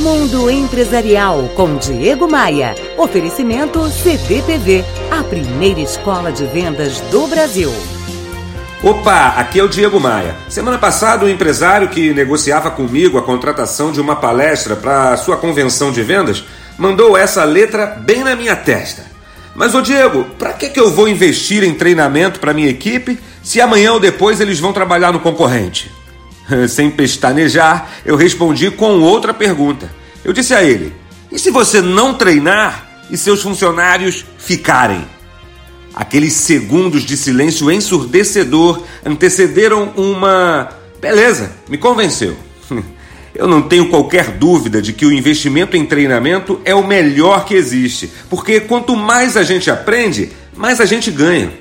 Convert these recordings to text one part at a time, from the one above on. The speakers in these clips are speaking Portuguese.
Mundo Empresarial com Diego Maia. Oferecimento CDPV, a primeira escola de vendas do Brasil. Opa, aqui é o Diego Maia. Semana passada, o um empresário que negociava comigo a contratação de uma palestra para sua convenção de vendas mandou essa letra bem na minha testa. Mas, ô Diego, para que, que eu vou investir em treinamento para minha equipe se amanhã ou depois eles vão trabalhar no concorrente? Sem pestanejar, eu respondi com outra pergunta. Eu disse a ele: e se você não treinar e seus funcionários ficarem? Aqueles segundos de silêncio ensurdecedor antecederam uma. Beleza, me convenceu. Eu não tenho qualquer dúvida de que o investimento em treinamento é o melhor que existe, porque quanto mais a gente aprende, mais a gente ganha.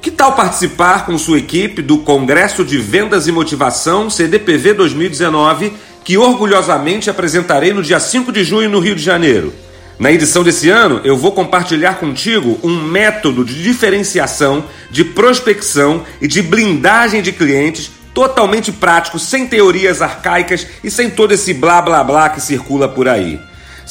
Que tal participar com sua equipe do Congresso de Vendas e Motivação CDPV 2019, que orgulhosamente apresentarei no dia 5 de junho no Rio de Janeiro? Na edição desse ano, eu vou compartilhar contigo um método de diferenciação, de prospecção e de blindagem de clientes totalmente prático, sem teorias arcaicas e sem todo esse blá blá blá que circula por aí.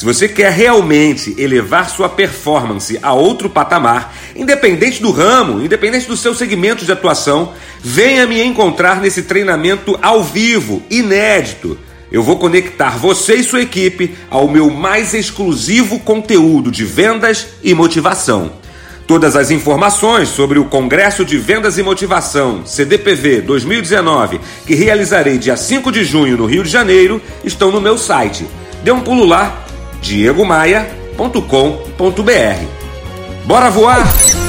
Se você quer realmente elevar sua performance a outro patamar, independente do ramo, independente do seu segmento de atuação, venha me encontrar nesse treinamento ao vivo, inédito eu vou conectar você e sua equipe ao meu mais exclusivo conteúdo de vendas e motivação. Todas as informações sobre o Congresso de Vendas e Motivação, CDPV 2019, que realizarei dia 5 de junho no Rio de Janeiro, estão no meu site. Dê um pulo lá, diegomaia.com.br. Bora voar!